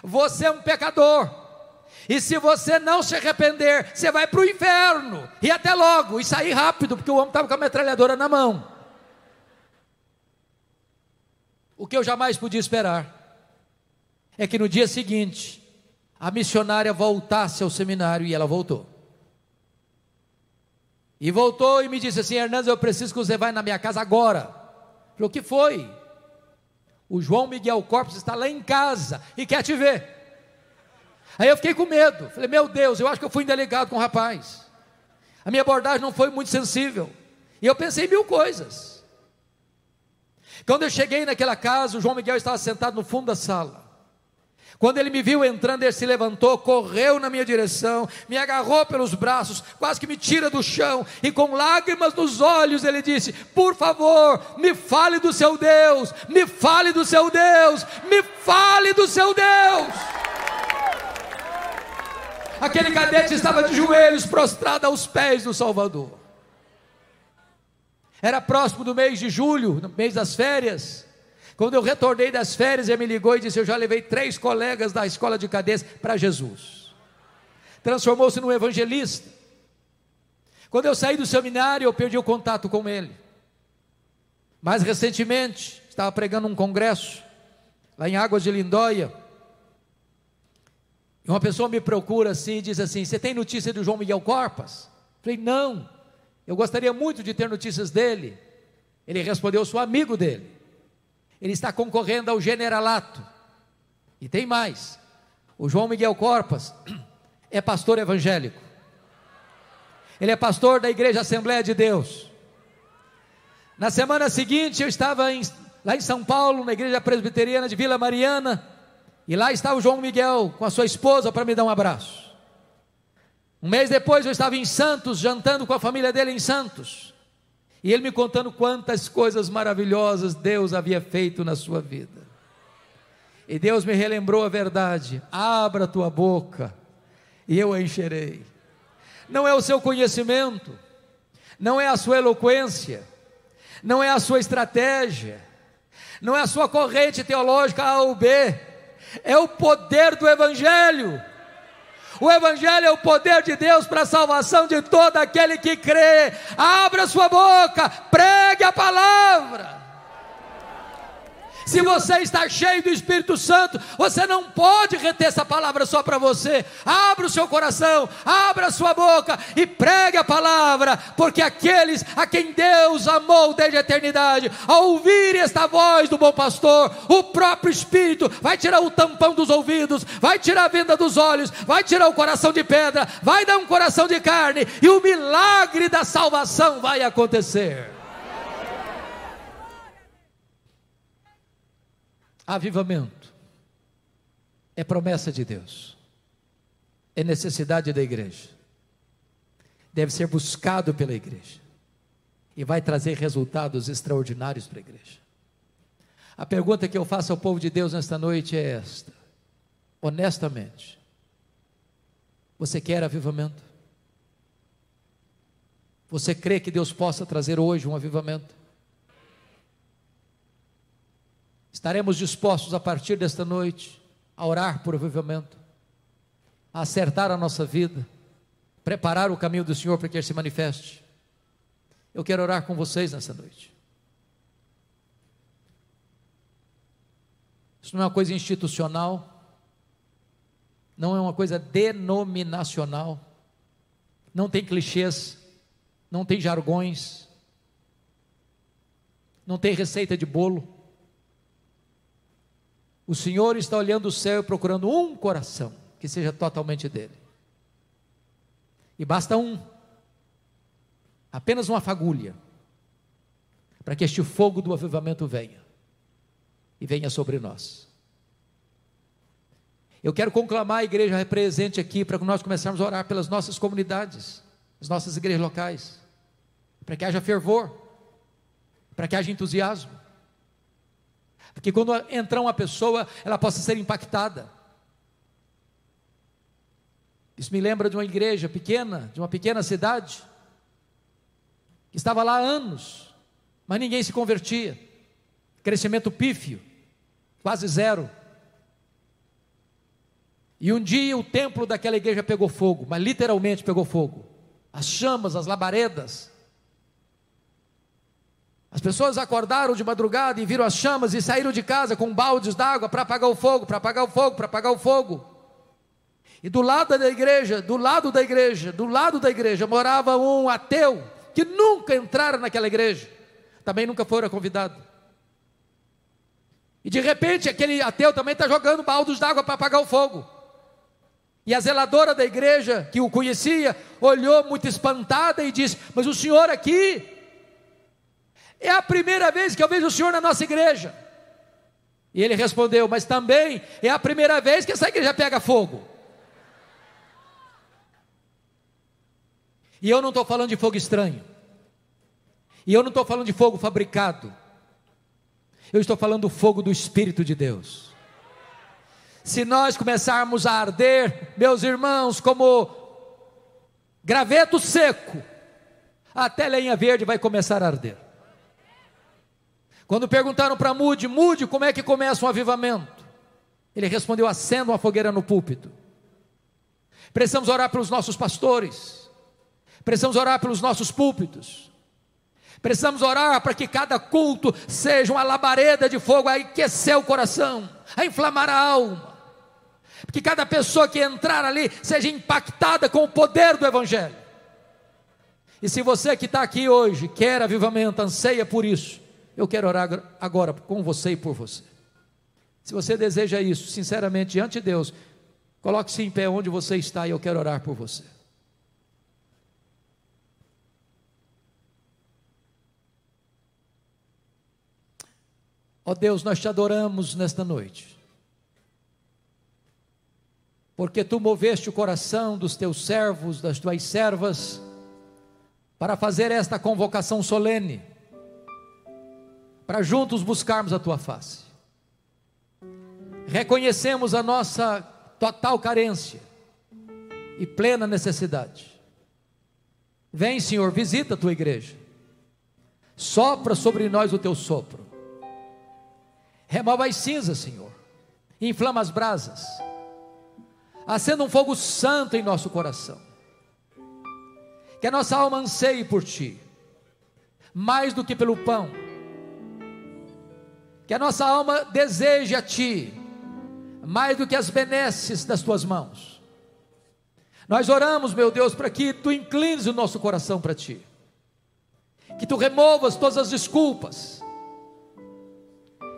você é um pecador. E se você não se arrepender, você vai para o inferno. E até logo, e sair rápido, porque o homem estava com a metralhadora na mão. O que eu jamais podia esperar é que no dia seguinte, a missionária voltasse ao seminário e ela voltou. E voltou e me disse assim: Hernandes, eu preciso que você vá na minha casa agora. Falei, o que foi? O João Miguel Corpus está lá em casa e quer te ver. Aí eu fiquei com medo. Falei, meu Deus, eu acho que eu fui indelicado com o rapaz. A minha abordagem não foi muito sensível. E eu pensei mil coisas. Quando eu cheguei naquela casa, o João Miguel estava sentado no fundo da sala. Quando ele me viu entrando, ele se levantou, correu na minha direção, me agarrou pelos braços, quase que me tira do chão, e com lágrimas nos olhos ele disse: Por favor, me fale do seu Deus, me fale do seu Deus, me fale do seu Deus. Aquele cadete estava de joelhos, prostrado aos pés do Salvador. Era próximo do mês de julho, no mês das férias. Quando eu retornei das férias, ele me ligou e disse: Eu já levei três colegas da escola de cadeias para Jesus. Transformou-se num evangelista. Quando eu saí do seminário, eu perdi o contato com ele. Mais recentemente, estava pregando um congresso, lá em Águas de Lindóia. E uma pessoa me procura assim e diz assim: Você tem notícia do João Miguel Corpas? Falei: Não, eu gostaria muito de ter notícias dele. Ele respondeu: Sou amigo dele. Ele está concorrendo ao generalato. E tem mais: o João Miguel Corpas é pastor evangélico. Ele é pastor da Igreja Assembleia de Deus. Na semana seguinte, eu estava em, lá em São Paulo, na igreja presbiteriana de Vila Mariana, e lá estava o João Miguel com a sua esposa para me dar um abraço. Um mês depois, eu estava em Santos, jantando com a família dele em Santos, e ele me contando quantas coisas maravilhosas Deus havia feito na sua vida. E Deus me relembrou a verdade: abra tua boca, e eu a encherei. Não é o seu conhecimento, não é a sua eloquência, não é a sua estratégia, não é a sua corrente teológica A ou B, é o poder do Evangelho. O Evangelho é o poder de Deus para a salvação de todo aquele que crê. Abra sua boca, pregue a palavra. Se você está cheio do Espírito Santo, você não pode reter essa palavra só para você. Abra o seu coração, abra a sua boca e pregue a palavra, porque aqueles a quem Deus amou desde a eternidade, ao ouvir esta voz do bom pastor, o próprio Espírito vai tirar o tampão dos ouvidos, vai tirar a venda dos olhos, vai tirar o coração de pedra, vai dar um coração de carne, e o milagre da salvação vai acontecer. Avivamento é promessa de Deus, é necessidade da igreja, deve ser buscado pela igreja e vai trazer resultados extraordinários para a igreja. A pergunta que eu faço ao povo de Deus nesta noite é esta: honestamente, você quer avivamento? Você crê que Deus possa trazer hoje um avivamento? Estaremos dispostos a partir desta noite a orar por avivamento, a acertar a nossa vida, preparar o caminho do Senhor para que Ele se manifeste. Eu quero orar com vocês nessa noite. Isso não é uma coisa institucional, não é uma coisa denominacional, não tem clichês, não tem jargões, não tem receita de bolo. O Senhor está olhando o céu e procurando um coração que seja totalmente dele. E basta um, apenas uma fagulha, para que este fogo do avivamento venha e venha sobre nós. Eu quero conclamar a igreja presente aqui para que nós começarmos a orar pelas nossas comunidades, as nossas igrejas locais, para que haja fervor, para que haja entusiasmo porque quando entrar uma pessoa, ela possa ser impactada. Isso me lembra de uma igreja pequena, de uma pequena cidade, que estava lá há anos, mas ninguém se convertia. Crescimento pífio, quase zero. E um dia o templo daquela igreja pegou fogo, mas literalmente pegou fogo. As chamas, as labaredas, as pessoas acordaram de madrugada e viram as chamas e saíram de casa com baldes d'água para apagar o fogo, para apagar o fogo, para apagar o fogo. E do lado da igreja, do lado da igreja, do lado da igreja morava um ateu que nunca entrara naquela igreja, também nunca fora convidado. E de repente aquele ateu também está jogando baldos d'água para apagar o fogo. E a zeladora da igreja, que o conhecia, olhou muito espantada e disse: Mas o senhor aqui é a primeira vez que eu vejo o senhor na nossa igreja. E ele respondeu: Mas também é a primeira vez que essa igreja pega fogo. E eu não estou falando de fogo estranho. E eu não estou falando de fogo fabricado. Eu estou falando do fogo do Espírito de Deus. Se nós começarmos a arder, meus irmãos, como graveto seco, até lenha verde vai começar a arder. Quando perguntaram para Mude, Mude, como é que começa um avivamento? Ele respondeu: acenda uma fogueira no púlpito. Precisamos orar pelos nossos pastores, precisamos orar pelos nossos púlpitos, precisamos orar para que cada culto seja uma labareda de fogo a aquecer o coração, a inflamar a alma, que cada pessoa que entrar ali seja impactada com o poder do Evangelho. E se você que está aqui hoje quer avivamento, anseia por isso, eu quero orar agora com você e por você. Se você deseja isso, sinceramente, diante de Deus, coloque-se em pé onde você está e eu quero orar por você. Ó oh Deus, nós te adoramos nesta noite. Porque tu moveste o coração dos teus servos, das tuas servas, para fazer esta convocação solene, para juntos buscarmos a tua face. Reconhecemos a nossa total carência e plena necessidade. Vem, Senhor, visita a tua igreja. Sopra sobre nós o teu sopro. Remova as cinzas, Senhor. Inflama as brasas. Acenda um fogo santo em nosso coração. Que a nossa alma anseie por ti, mais do que pelo pão. Que a nossa alma deseje a ti, mais do que as benesses das tuas mãos. Nós oramos, meu Deus, para que tu inclines o nosso coração para ti, que tu removas todas as desculpas,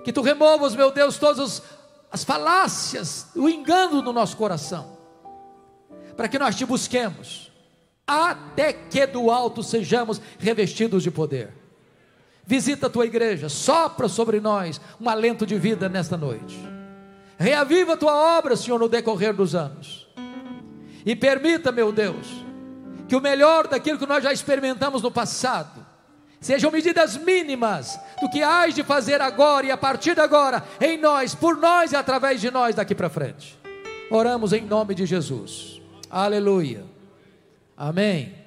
que tu removas, meu Deus, todas as falácias, o engano no nosso coração, para que nós te busquemos, até que do alto sejamos revestidos de poder. Visita a tua igreja, sopra sobre nós um alento de vida nesta noite. Reaviva a tua obra, Senhor, no decorrer dos anos. E permita, meu Deus, que o melhor daquilo que nós já experimentamos no passado, sejam medidas mínimas do que hás de fazer agora e a partir de agora, em nós, por nós e através de nós daqui para frente. Oramos em nome de Jesus. Aleluia. Amém.